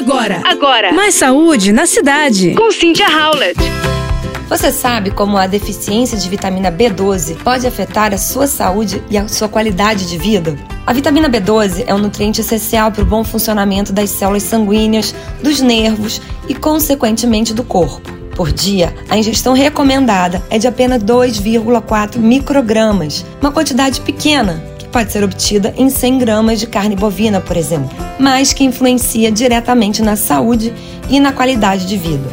Agora. Agora. Mais saúde na cidade. Com Cynthia Howlett. Você sabe como a deficiência de vitamina B12 pode afetar a sua saúde e a sua qualidade de vida? A vitamina B12 é um nutriente essencial para o bom funcionamento das células sanguíneas, dos nervos e, consequentemente, do corpo. Por dia, a ingestão recomendada é de apenas 2,4 microgramas, uma quantidade pequena que pode ser obtida em 100 gramas de carne bovina, por exemplo, mas que influencia diretamente na saúde e na qualidade de vida.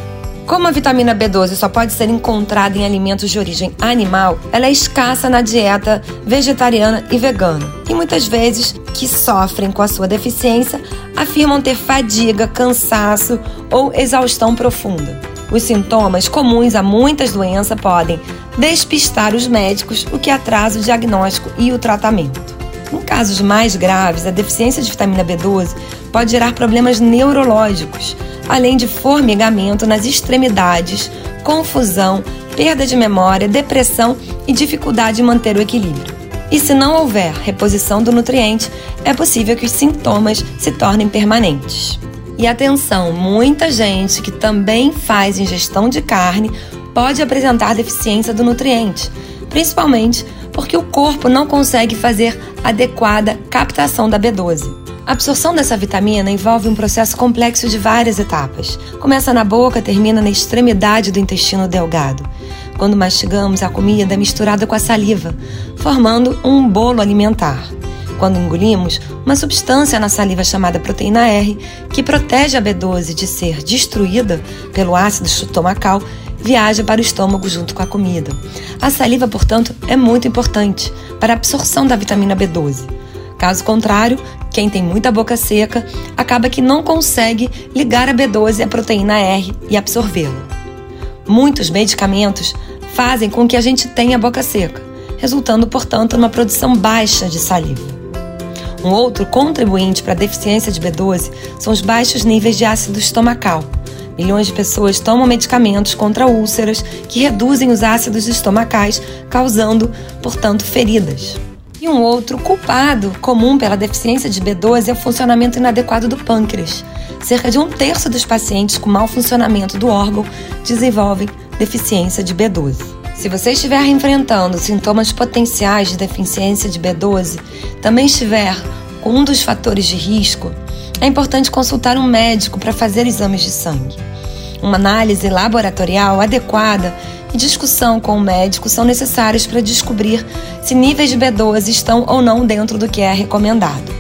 Como a vitamina B12 só pode ser encontrada em alimentos de origem animal, ela é escassa na dieta vegetariana e vegana. E muitas vezes, que sofrem com a sua deficiência, afirmam ter fadiga, cansaço ou exaustão profunda. Os sintomas comuns a muitas doenças podem despistar os médicos, o que atrasa o diagnóstico e o tratamento. Em casos mais graves, a deficiência de vitamina B12 pode gerar problemas neurológicos, além de formigamento nas extremidades, confusão, perda de memória, depressão e dificuldade em manter o equilíbrio. E se não houver reposição do nutriente, é possível que os sintomas se tornem permanentes. E atenção, muita gente que também faz ingestão de carne pode apresentar deficiência do nutriente, principalmente porque o corpo não consegue fazer adequada captação da B12. A absorção dessa vitamina envolve um processo complexo de várias etapas. Começa na boca, termina na extremidade do intestino delgado. Quando mastigamos, a comida é misturada com a saliva, formando um bolo alimentar. Quando engolimos, uma substância na saliva chamada proteína R, que protege a B12 de ser destruída pelo ácido estomacal, viaja para o estômago junto com a comida. A saliva, portanto, é muito importante para a absorção da vitamina B12. Caso contrário, quem tem muita boca seca acaba que não consegue ligar a B12 à proteína R e absorvê-la. Muitos medicamentos fazem com que a gente tenha boca seca, resultando, portanto, numa produção baixa de saliva. Um outro contribuinte para a deficiência de B12 são os baixos níveis de ácido estomacal. Milhões de pessoas tomam medicamentos contra úlceras que reduzem os ácidos estomacais, causando, portanto, feridas. E um outro culpado comum pela deficiência de B12 é o funcionamento inadequado do pâncreas. Cerca de um terço dos pacientes com mau funcionamento do órgão desenvolvem deficiência de B12. Se você estiver enfrentando sintomas potenciais de deficiência de B12, também estiver com um dos fatores de risco, é importante consultar um médico para fazer exames de sangue. Uma análise laboratorial adequada e discussão com o médico são necessárias para descobrir se níveis de B12 estão ou não dentro do que é recomendado.